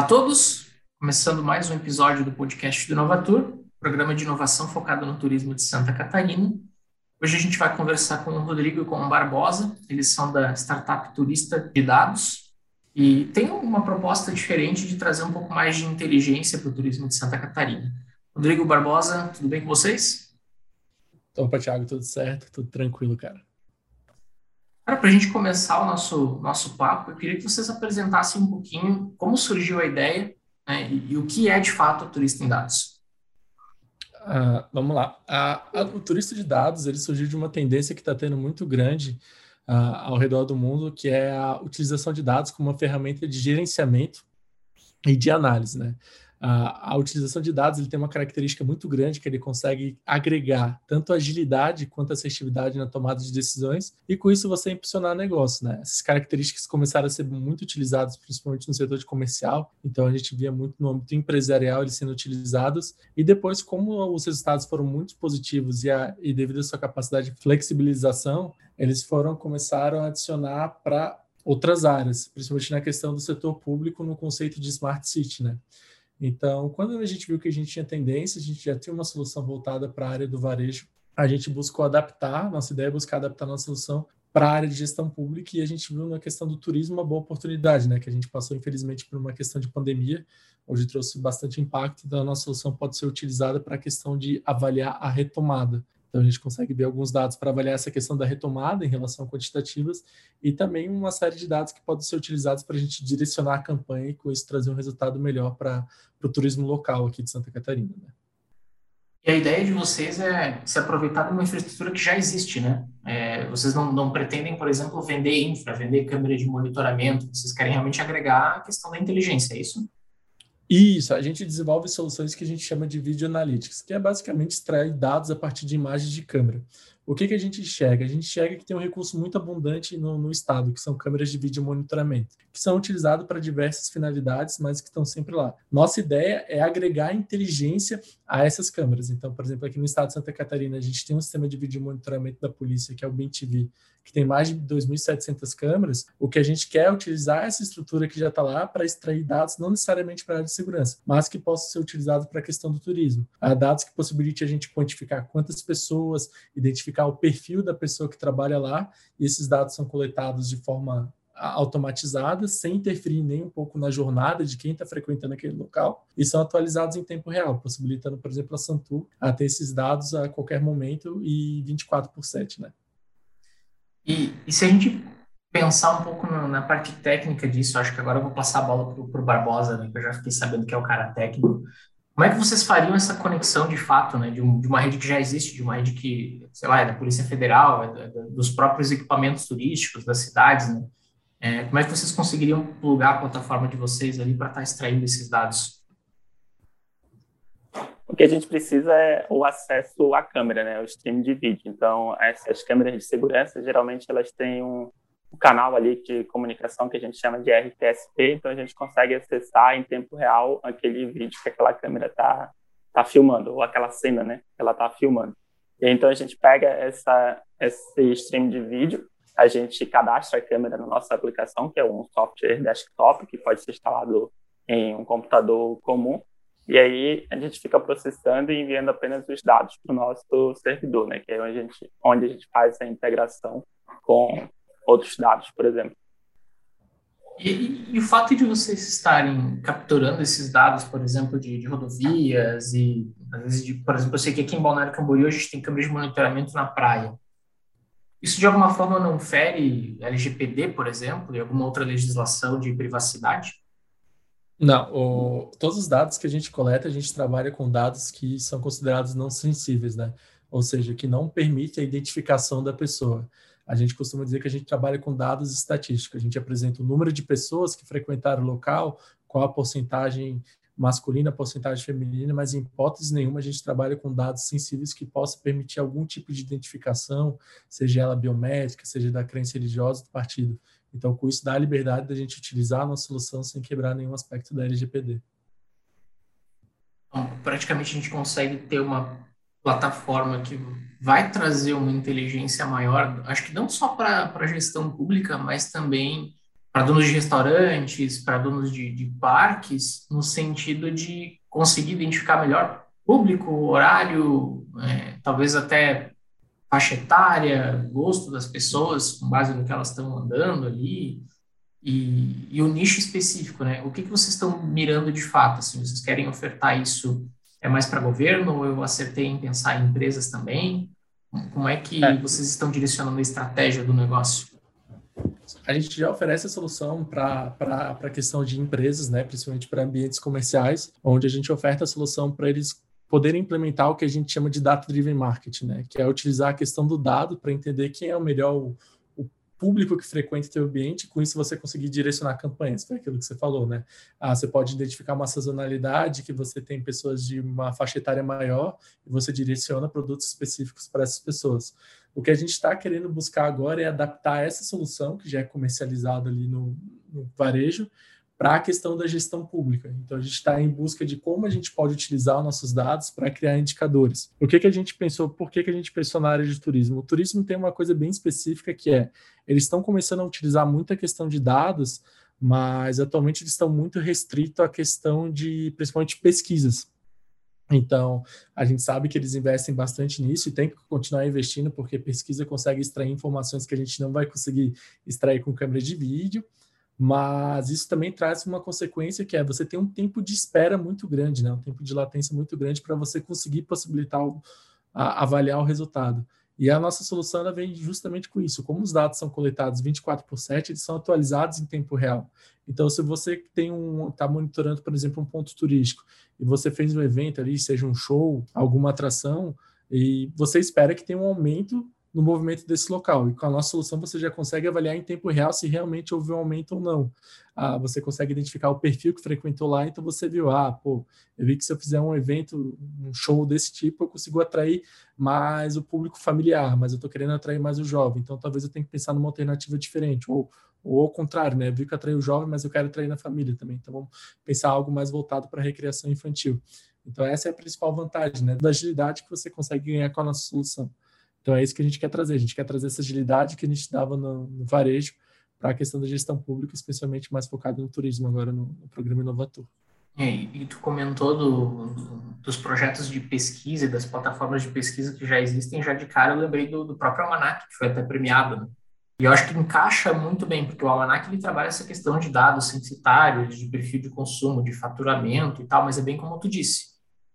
Olá a todos, começando mais um episódio do podcast do Inovatur, programa de inovação focado no turismo de Santa Catarina. Hoje a gente vai conversar com o Rodrigo e com o Barbosa, eles são da startup Turista de Dados e tem uma proposta diferente de trazer um pouco mais de inteligência para o turismo de Santa Catarina. Rodrigo Barbosa, tudo bem com vocês? Opa, Thiago, tudo certo, tudo tranquilo, cara. Para a gente começar o nosso, nosso papo, eu queria que vocês apresentassem um pouquinho como surgiu a ideia né, e, e, o que é de fato o turista em dados. Uh, vamos lá. o turista de dados ele surgiu de uma tendência que está tendo muito grande uh, ao redor do mundo, que é a utilização de dados como uma ferramenta de gerenciamento e de análise. Né? A, utilização de dados ele tem uma característica muito grande que ele consegue agregar tanto agilidade quanto assertividade na tomada de decisões e com isso você impulsionar negócio, né? Essas características começaram a ser muito utilizadas principalmente no setor de comercial, então a gente via muito no âmbito empresarial eles sendo utilizados e depois como os resultados foram muito positivos e, a, e devido à sua capacidade de flexibilização, eles foram começaram a adicionar para outras áreas, principalmente na questão do setor público no conceito de smart city, né? Então, quando a gente viu que a gente tinha tendência, a gente já tinha uma solução voltada para a área do varejo, a gente buscou adaptar, nossa ideia é buscar adaptar nossa solução para a área de gestão pública e a gente viu na questão do turismo uma boa oportunidade, né? Que a gente passou, infelizmente, por uma questão de pandemia, onde trouxe bastante impacto, então a nossa solução pode ser utilizada para a questão de avaliar a retomada. Então, a gente consegue ver alguns dados para avaliar essa questão da retomada em relação a quantitativas e também uma série de dados que podem ser utilizados para a gente direcionar a campanha e, com isso, trazer um resultado melhor para o turismo local aqui de Santa Catarina. Né? E a ideia de vocês é se aproveitar de uma infraestrutura que já existe, né? É, vocês não, não pretendem, por exemplo, vender infra, vender câmera de monitoramento, vocês querem realmente agregar a questão da inteligência, é isso? Isso, a gente desenvolve soluções que a gente chama de Video Analytics, que é basicamente extrair dados a partir de imagens de câmera. O que, que a gente enxerga? A gente enxerga que tem um recurso muito abundante no, no estado, que são câmeras de vídeo monitoramento, que são utilizadas para diversas finalidades, mas que estão sempre lá. Nossa ideia é agregar inteligência a essas câmeras. Então, por exemplo, aqui no estado de Santa Catarina, a gente tem um sistema de vídeo monitoramento da polícia, que é o BIM-TV, que tem mais de 2.700 câmeras. O que a gente quer é utilizar essa estrutura que já está lá para extrair dados, não necessariamente para a área de segurança, mas que possam ser utilizados para a questão do turismo. Há dados que possibilitem a gente quantificar quantas pessoas, identificar o perfil da pessoa que trabalha lá, e esses dados são coletados de forma automatizada, sem interferir nem um pouco na jornada de quem está frequentando aquele local, e são atualizados em tempo real, possibilitando, por exemplo, a Santu a ter esses dados a qualquer momento e 24 por 7, né? E, e se a gente pensar um pouco na, na, parte técnica disso, acho que agora eu vou passar a bola para o Barbosa, né, que eu já fiquei sabendo que é o cara técnico, como é que vocês fariam essa conexão de fato, né, de, um, de, uma rede que já existe, de uma rede que, sei lá, é da Polícia Federal, é da, dos próprios equipamentos turísticos das cidades, né? É, como é que vocês conseguiriam plugar a plataforma de vocês ali para estar tá extraindo esses dados? O que a gente precisa é o acesso à câmera, né, o stream de vídeo. Então, essas câmeras de segurança, geralmente elas têm um, canal ali de comunicação que a gente chama de RTSP, então a gente consegue acessar em tempo real aquele vídeo que aquela câmera está tá filmando, ou aquela cena, né, que ela está filmando. E então a gente pega essa, esse stream de vídeo, a gente cadastra a câmera na nossa aplicação, que é um software desktop que pode ser instalado em um computador comum, e aí a gente fica processando e enviando apenas os dados para o nosso servidor, né, que é onde a gente, onde a gente faz a integração com outros dados, por exemplo. E, e, e, o fato de vocês estarem capturando esses dados, por exemplo, de, de, rodovias e, às vezes, de, por exemplo, eu sei que aqui em Balneário Camboriú a gente tem câmeras de monitoramento na praia. Isso de alguma forma não fere LGPD, por exemplo, e alguma outra legislação de privacidade? Não, o, todos os dados que a gente coleta, a gente trabalha com dados que são considerados não sensíveis, né? Ou seja, que não permite a identificação da pessoa. A gente costuma dizer que a gente trabalha com dados estatísticos. A gente apresenta o número de pessoas que frequentaram o local, qual a porcentagem masculina, a porcentagem feminina, mas em hipótese nenhuma a gente trabalha com dados sensíveis que possam permitir algum tipo de identificação, seja ela biométrica, seja da crença religiosa do partido. Então, com isso, dá a liberdade da gente utilizar a nossa solução sem quebrar nenhum aspecto da LGPD. Praticamente a gente consegue ter uma plataforma que vai trazer uma inteligência maior, acho que não só para a gestão pública, mas também para donos de restaurantes, para donos de, de parques, no sentido de conseguir identificar melhor público, horário, é, talvez até faixa etária, gosto das pessoas, com base no que elas estão andando ali, e, e, o nicho específico, né? O que, que vocês estão mirando de fato? Assim, vocês querem ofertar isso é mais para governo ou eu acertei em pensar em empresas também? Como é que é. vocês estão direcionando a estratégia do negócio? A gente já oferece a solução para a questão de empresas, né, principalmente para ambientes comerciais, onde a gente oferta a solução para eles poderem implementar o que a gente chama de data-driven marketing, né, que é utilizar a questão do dado para entender quem é o melhor público que frequenta o teu ambiente, com isso você conseguir direcionar campanhas, foi aquilo que você falou, né? Ah, você pode identificar uma sazonalidade, que você tem pessoas de uma faixa etária maior, e você direciona produtos específicos para essas pessoas. O que a gente está querendo buscar agora é adaptar essa solução, que já é comercializada ali no, no varejo, para a questão da gestão pública. Então, a gente está em busca de como a gente pode utilizar os nossos dados para criar indicadores. O que, que a gente pensou? Por que, que a gente pensou na área de turismo? O turismo tem uma coisa bem específica que é, eles estão começando a utilizar muita questão de dados, mas atualmente eles estão muito restritos à questão de, principalmente, pesquisas. Então, a gente sabe que eles investem bastante nisso e tem que continuar investindo, porque pesquisa consegue extrair informações que a gente não vai conseguir extrair com câmera de vídeo mas isso também traz uma consequência que é você ter um tempo de espera muito grande, né? um tempo de latência muito grande para você conseguir possibilitar o, a, avaliar o resultado. E a nossa solução ela vem justamente com isso. Como os dados são coletados 24 por 7, eles são atualizados em tempo real. Então, se você tem um está monitorando, por exemplo, um ponto turístico e você fez um evento ali, seja um show, alguma atração, e você espera que tenha um aumento no movimento desse local. E com a nossa solução você já consegue avaliar em tempo real se realmente houve um aumento ou não. Ah, você consegue identificar o perfil que frequentou lá, então você viu, ah, pô, eu vi que se eu fizer um evento, um show desse tipo, eu consigo atrair mais o público familiar, mas eu estou querendo atrair mais o jovem, então talvez eu tenha que pensar numa alternativa diferente, ou, ou ao contrário, né? Eu vi que atraí o jovem, mas eu quero atrair na família também, então vamos pensar algo mais voltado para a recreação infantil. Então essa é a principal vantagem, né? Da agilidade que você consegue ganhar com a nossa solução. Então é isso que a gente quer trazer. A gente quer trazer essa agilidade que a gente dava no, no varejo para a questão da gestão pública, especialmente mais focado no turismo agora no, no programa Inovator. E, e tu comentou do, dos projetos de pesquisa e das plataformas de pesquisa que já existem, já de cara eu lembrei do, do próprio Almanac, que foi até premiado. Né? E eu acho que encaixa muito bem, porque o Almanac ele trabalha essa questão de dados censitários, de perfil de consumo, de faturamento e tal, mas é bem como tu disse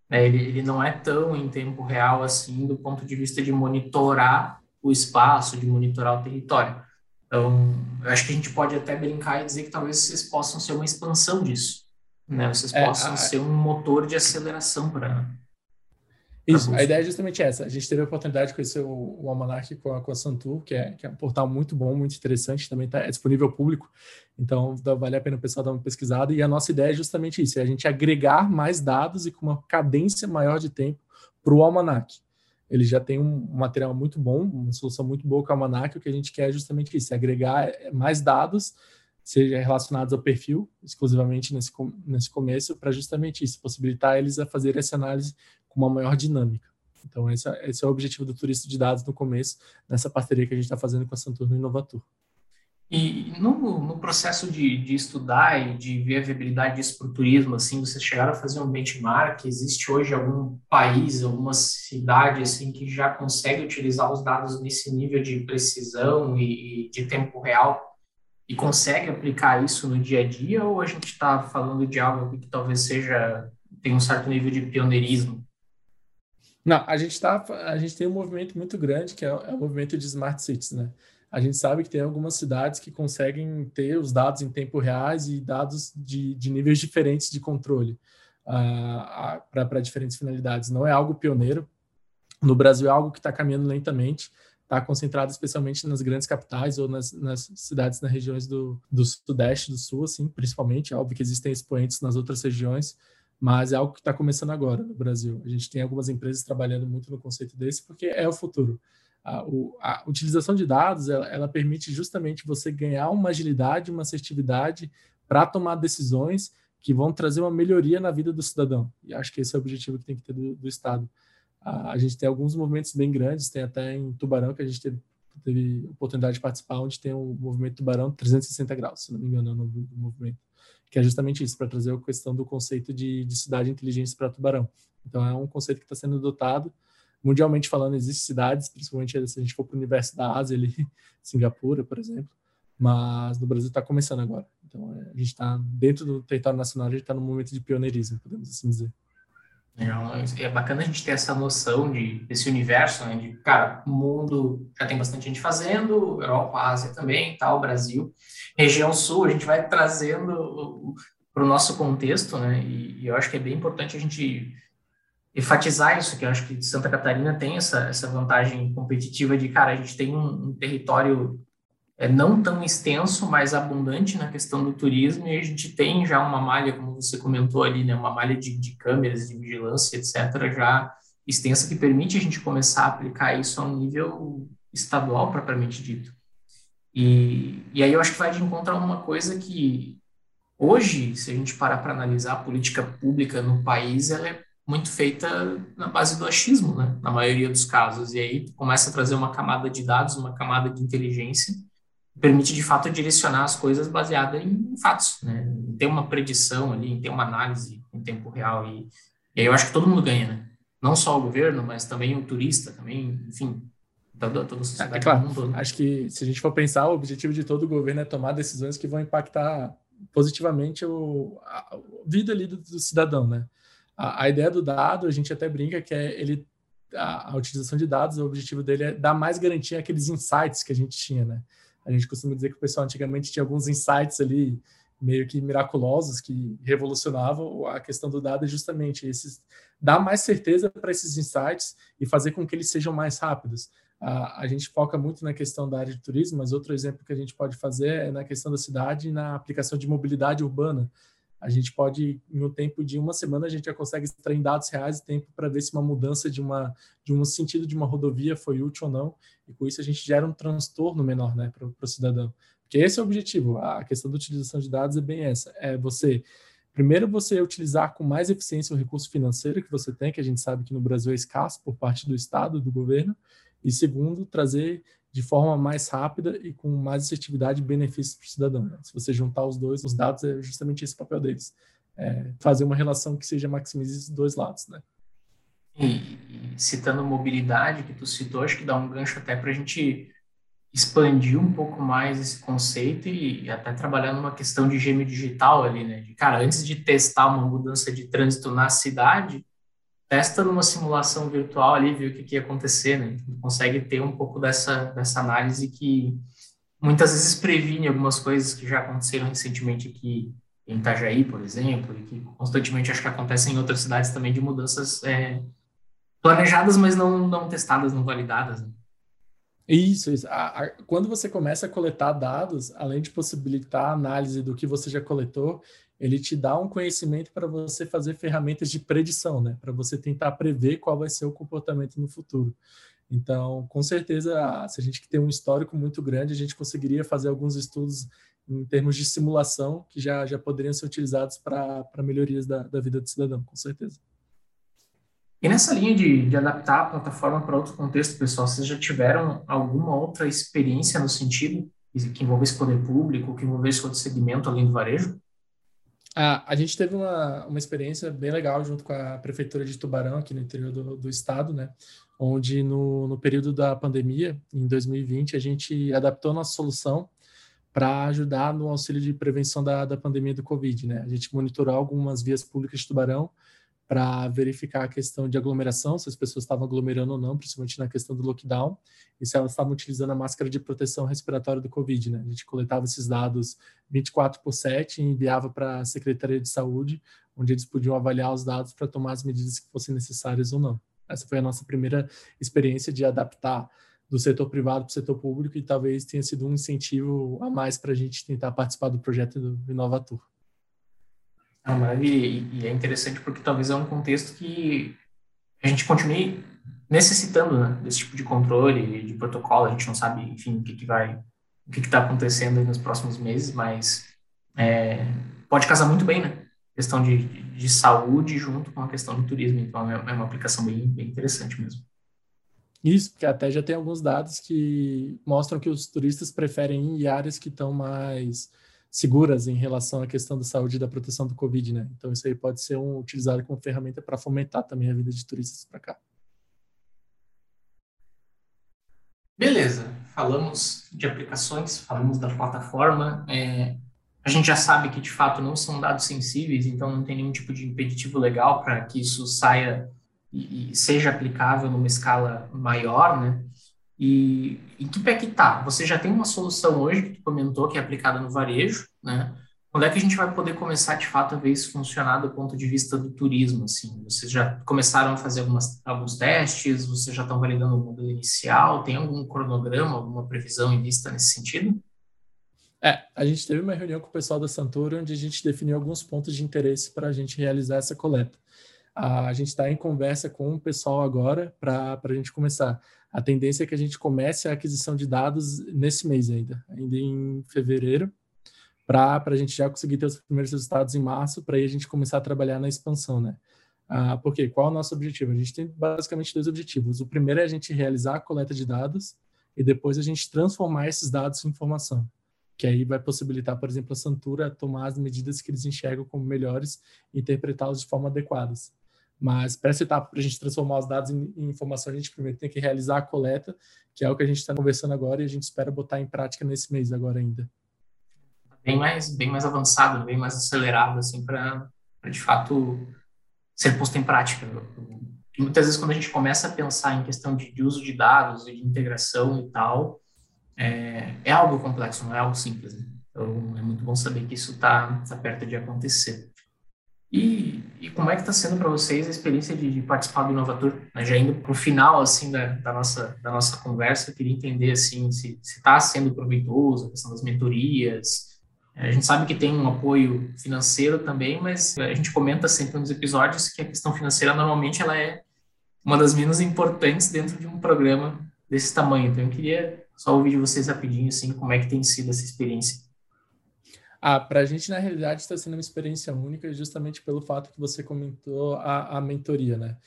né? Ele, ele não é tão em tempo real assim do ponto de vista de monitorar o espaço, de monitorar o território. Então, eu acho que a gente pode até brincar e dizer que talvez vocês possam ser uma expansão disso. Né? Vocês é, possam a... ser um motor de aceleração para isso, a ideia é justamente essa. A gente teve a oportunidade de conhecer o, o Almanac com a, com a Santur, que é, que é um portal muito bom, muito interessante, também tá, é disponível ao público, então vale a pena o pessoal dar uma pesquisada. E a nossa ideia é justamente isso: é a gente agregar mais dados e com uma cadência maior de tempo para o Almanac. Ele já tem um material muito bom, uma solução muito boa com o Almanac. O que a gente quer é justamente isso: é agregar mais dados, seja relacionados ao perfil, exclusivamente nesse, nesse começo, para justamente isso, possibilitar eles a fazer essa análise com uma maior dinâmica. Então, esse é, esse é o objetivo do turista de dados no começo, nessa parceria que a gente está fazendo com a Saturno Inovator. E no, no processo de, de, estudar e de ver a viabilidade disso para o turismo, assim, vocês chegaram a fazer um benchmark? Existe hoje algum país, alguma cidade, assim, que já consegue utilizar os dados nesse nível de precisão e, e de tempo real e consegue aplicar isso no dia a dia? Ou a gente está falando de algo que talvez seja, tem um certo nível de pioneirismo? Não, a gente tá, a gente tem um movimento muito grande que é, é o movimento de smart cities, né? A gente sabe que tem algumas cidades que conseguem ter os dados em tempo reais e dados de, de níveis diferentes de controle uh, para diferentes finalidades. Não é algo pioneiro. No Brasil é algo que está caminhando lentamente, está concentrado especialmente nas grandes capitais ou nas, nas cidades nas regiões do, do sudeste, do sul, assim, principalmente. É óbvio que existem expoentes nas outras regiões, mas é algo que está começando agora no Brasil. A gente tem algumas empresas trabalhando muito no conceito desse, porque é o futuro. A, o, a utilização de dados, ela, ela, permite justamente você ganhar uma agilidade, uma assertividade para tomar decisões que vão trazer uma melhoria na vida do cidadão. E acho que esse é o objetivo que tem que ter do, do Estado. A, a gente tem alguns movimentos bem grandes, tem até em Tubarão, que a gente teve teve oportunidade de participar, onde tem o movimento Tubarão 360 graus, se não me engano, é o nome do movimento, que é justamente isso, para trazer a questão do conceito de, de cidade inteligente para Tubarão. Então, é um conceito que está sendo adotado. Mundialmente falando, existem cidades, principalmente se a gente for para o universo da Ásia, ali, Singapura, por exemplo, mas no Brasil está começando agora. Então, é, a gente está dentro do território nacional, a gente está no momento de pioneirismo, podemos assim dizer. É, bacana a gente ter essa noção de, desse universo, né? De, cara, o mundo já tem bastante gente fazendo, Europa, Ásia também, tal, Brasil. Região Sul, a gente vai trazendo para o nosso contexto, né? E, e, eu acho que é bem importante a gente enfatizar isso, que eu acho que Santa Catarina tem essa, essa vantagem competitiva de, cara, a gente tem um, um território é, não tão extenso, mas abundante na questão do turismo, e a gente tem já uma malha, como você comentou ali, né, uma malha de, de câmeras, de vigilância, etc., já extensa, que permite a gente começar a aplicar isso a um nível estadual, propriamente dito. E, e aí eu acho que vai de encontro a uma coisa que, hoje, se a gente parar para analisar a política pública no país, ela é muito feita na base do achismo, né, na maioria dos casos, e aí começa a trazer uma camada de dados, uma camada de inteligência, permite de fato direcionar as coisas baseada em fatos, né? Tem uma predição ali, tem uma análise em tempo real e, e aí eu acho que todo mundo ganha, né? Não só o governo, mas também o turista, também, enfim, toda, toda a sociedade. É, claro, mundo, né? acho que se a gente for pensar, o objetivo de todo o governo é tomar decisões que vão impactar positivamente o, a, a vida ali do, do cidadão, né? A, a, ideia do dado, a gente até brinca que é ele a, a utilização de dados, o objetivo dele é dar mais garantia àqueles insights que a gente tinha, né? A gente costuma dizer que o pessoal antigamente tinha alguns insights ali meio que miraculosos que revolucionavam a questão do dado justamente esses dar mais certeza para esses insights e fazer com que eles sejam mais rápidos. A, a gente foca muito na questão da área de turismo, mas outro exemplo que a gente pode fazer é na questão da cidade e na aplicação de mobilidade urbana a gente pode, um tempo de uma semana, a gente já consegue extrair dados reais e tempo para ver se uma mudança de, uma, de um sentido de uma rodovia foi útil ou não, e com isso a gente gera um transtorno menor né, para o cidadão. Porque esse é o objetivo, a questão da utilização de dados é bem essa, é você, primeiro você utilizar com mais eficiência o recurso financeiro que você tem, que a gente sabe que no Brasil é escasso por parte do Estado, do governo, e segundo, trazer de forma mais rápida e com mais assertividade e benefícios para o cidadão. Né? Se você juntar os dois, os dados é justamente esse papel deles. É fazer uma relação que seja maximize esses dois lados, né? E, e, citando mobilidade que tu citou, acho que dá um gancho até para a gente expandir um pouco mais esse conceito e até trabalhar numa questão de gêmeo digital ali, né? De, cara, antes de testar uma mudança de trânsito na cidade, testa numa simulação virtual ali, ver o que, que ia acontecer, né? Consegue ter um pouco dessa, dessa análise que muitas vezes previne algumas coisas que já aconteceram recentemente aqui em Itajaí, por exemplo, e que constantemente acho que acontecem em outras cidades também de mudanças é, planejadas, mas não, não testadas, não validadas. Né? Isso, isso. A, a, quando você começa a coletar dados, além de possibilitar a análise do que você já coletou, ele te dá um conhecimento para você fazer ferramentas de predição, né? Para você tentar prever qual vai ser o comportamento no futuro. Então, com certeza, se a gente tem um histórico muito grande, a gente conseguiria fazer alguns estudos em termos de simulação que já, já poderiam ser utilizados para melhorias da, da vida do cidadão, com certeza. E nessa linha de, de adaptar a plataforma para outro contexto, pessoal, vocês já tiveram alguma outra experiência no sentido que envolvesse poder público, que envolvesse outro segmento além do varejo? A, a gente teve uma, uma experiência bem legal junto com a Prefeitura de Tubarão, aqui no interior do, do estado, né? Onde no, no período da pandemia, em 2020, a gente adaptou nossa solução para ajudar no auxílio de prevenção da, da pandemia do Covid, né? A gente monitorou algumas vias públicas de Tubarão, para verificar a questão de aglomeração, se as pessoas estavam aglomerando ou não, principalmente na questão do lockdown, e se elas estavam utilizando a máscara de proteção respiratória do Covid. Né? A gente coletava esses dados 24 por 7 e enviava para a Secretaria de Saúde, onde eles podiam avaliar os dados para tomar as medidas que fossem necessárias ou não. Essa foi a nossa primeira experiência de adaptar do setor privado para o setor público e talvez tenha sido um incentivo a mais para a gente tentar participar do projeto do Inovator. Maravilha. E é interessante porque talvez é um contexto que a gente continue necessitando né, desse tipo de controle, de protocolo. A gente não sabe, enfim, o que, que vai, o que está acontecendo nos próximos meses, mas é, pode casar muito bem, né? Questão de, de, saúde junto com a questão do turismo. Então, é, é uma aplicação bem, bem interessante mesmo. Isso, porque até já tem alguns dados que mostram que os turistas preferem ir em áreas que estão mais seguras em relação à questão da saúde e da proteção do Covid, né? Então isso aí pode ser um, utilizado como ferramenta para fomentar também a vida de turistas para cá. Beleza, falamos de aplicações, falamos da plataforma. É, a gente já sabe que de fato não são dados sensíveis, então não tem nenhum tipo de impeditivo legal para que isso saia e, e, seja aplicável numa escala maior, né? E em que pé que tá? Você já tem uma solução hoje que tu comentou que é aplicada no varejo, né? Quando é que a gente vai poder começar de fato a ver isso funcionar do ponto de vista do turismo? Assim, vocês já começaram a fazer algumas, alguns testes? Vocês já estão validando o modelo inicial? Tem algum cronograma, alguma previsão em vista nesse sentido? É, a gente teve uma reunião com o pessoal da Santura onde a gente definiu alguns pontos de interesse para a gente realizar essa coleta. A gente está em conversa com o pessoal agora para a gente começar. A tendência é que a gente comece a aquisição de dados nesse mês ainda, ainda em fevereiro para a gente já conseguir ter os primeiros resultados em março, para aí a gente começar a trabalhar na expansão, né? Ah, porque qual é o nosso objetivo? A gente tem basicamente dois objetivos. O primeiro é a gente realizar a coleta de dados e depois a gente transformar esses dados em informação, que aí vai possibilitar, por exemplo, a Santura tomar as medidas que eles enxergam como melhores e interpretá-los de forma adequada. Mas para essa etapa, para a gente transformar os dados em, em, informação, a gente primeiro tem que realizar a coleta, que é o que a gente está conversando agora e a gente espera botar em prática nesse mês agora ainda bem mais, bem mais avançado, bem mais acelerado, assim, para de fato ser posto em prática. E muitas vezes, quando a gente começa a pensar em questão de, de uso de dados e de integração e tal, é, é algo complexo, não é algo simples. Né? Então, é muito bom saber que isso está tá perto de acontecer. E, e como é que está sendo para vocês a experiência de, de, participar do Inovator? Né? Já indo para o final assim da, da, nossa da nossa conversa, eu queria entender assim se está sendo proveitoso a questão das mentorias, a gente sabe que tem um apoio financeiro também, mas a gente comenta sempre nos episódios que a questão financeira normalmente ela é uma das menos importantes dentro de um programa desse tamanho. Então eu queria só ouvir de vocês rapidinho assim como é que tem sido essa experiência. Ah, para a gente na realidade está sendo uma experiência única justamente pelo fato que você comentou a, a mentoria, né?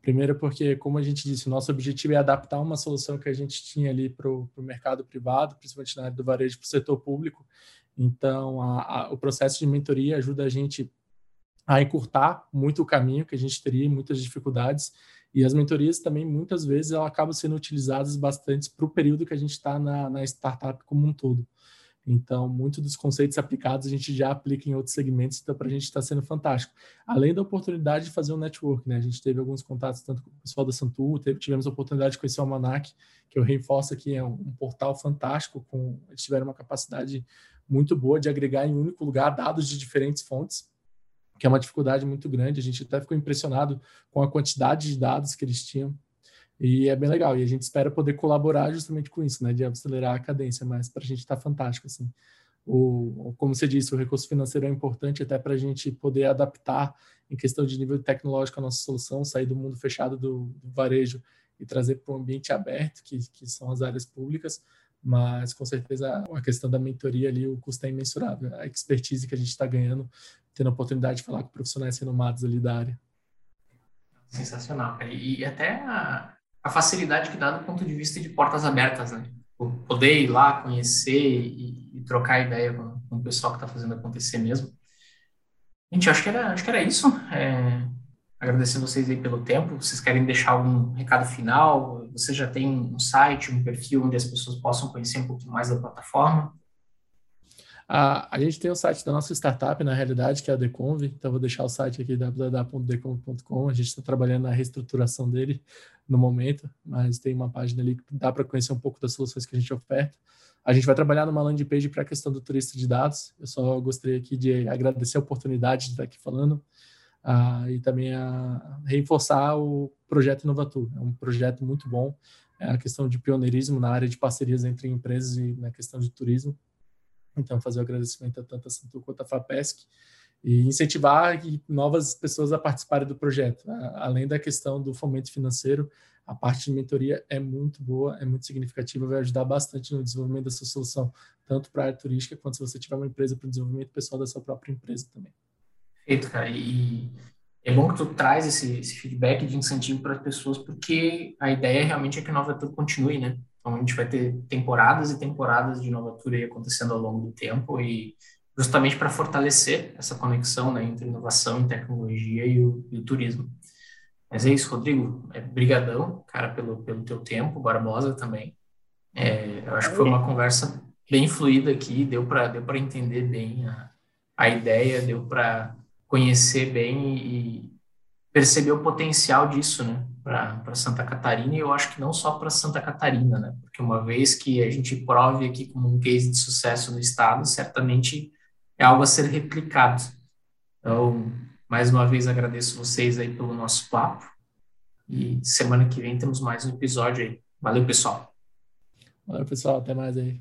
Primeiro porque, como a gente disse, o nosso objetivo é adaptar uma solução que a gente tinha ali para o mercado privado, principalmente na área do varejo para o setor público, então, a, a, o processo de mentoria ajuda a gente a encurtar muito o caminho que a gente teria, muitas dificuldades. E as mentorias também, muitas vezes, elas acabam sendo utilizadas bastante para o período que a gente está na, na startup como um todo. Então, muitos dos conceitos aplicados a gente já aplica em outros segmentos, então para a gente está sendo fantástico. Além da oportunidade de fazer um network, né? A gente teve alguns contatos tanto com o pessoal da Santu, teve, tivemos a oportunidade de conhecer o Almanac, que eu reforço aqui, é um, um portal fantástico, com, eles tiveram uma capacidade muito boa de agregar em um único lugar dados de diferentes fontes, que é uma dificuldade muito grande. A gente até ficou impressionado com a quantidade de dados que eles tinham. E é bem legal. E a gente espera poder colaborar justamente com isso, né? De acelerar a cadência, mas para a gente está fantástico, assim. O, como você disse, o recurso financeiro é importante até para a gente poder adaptar em questão de nível tecnológico a nossa solução, sair do mundo fechado do, do varejo e trazer para um ambiente aberto, que, que são as áreas públicas, mas com certeza a questão da mentoria ali, o custo é imensurável. A expertise que a gente está ganhando, tendo a oportunidade de falar com profissionais renomados ali da área. Sensacional. E, e até a, a, facilidade que dá do ponto de vista de portas abertas, né? Poder ir lá, conhecer e, e trocar ideia com, com, o pessoal que está fazendo acontecer mesmo. Gente, acho que era, acho que era isso. É, agradecer vocês aí pelo tempo. Vocês querem deixar algum recado final? Você já tem um site, um perfil onde as pessoas possam conhecer um pouquinho mais da plataforma? A, a gente tem o site da nossa startup, na realidade, que é a Deconv, então vou deixar o site aqui, www.deconv.com, a gente está trabalhando na reestruturação dele no momento, mas tem uma página ali que dá para conhecer um pouco das soluções que a gente oferta. A gente vai trabalhar numa landing page para a questão do turista de dados, eu só gostaria aqui de agradecer a oportunidade de estar aqui falando, uh, e também a reforçar o projeto Inovatur. É um projeto muito bom, é a questão de pioneirismo na área de parcerias entre empresas e na questão de turismo. Então, fazer o agradecimento a tanto a Santu quanto a FAPESC e incentivar novas pessoas a participarem do projeto. Além da questão do fomento financeiro, a parte de mentoria é muito boa, é muito significativa, vai ajudar bastante no desenvolvimento da sua solução, tanto para a área turística, quanto se você tiver uma empresa para o desenvolvimento pessoal da sua própria empresa também. Perfeito, cara. E é bom que tu traz esse, esse feedback de incentivo para as pessoas, porque a ideia realmente é que a Nova Tour continue, né? Então a gente vai ter temporadas e temporadas de Nova Tour aí acontecendo ao longo do tempo e justamente para fortalecer essa conexão né, entre inovação e tecnologia e o, e o turismo. Mas é isso, Rodrigo. É, brigadão, cara, pelo, pelo teu tempo, Barbosa também. É, eu acho que foi uma conversa bem fluida aqui, deu para deu entender bem a, a ideia, deu para conhecer bem e perceber o potencial disso, né, para Santa Catarina e eu acho que não só para Santa Catarina, né, porque uma vez que a gente prove aqui como um case de sucesso no estado, certamente é algo a ser replicado. Então, mais uma vez agradeço vocês aí pelo nosso papo e semana que vem temos mais um episódio aí. Valeu, pessoal. Valeu, pessoal. Até mais aí.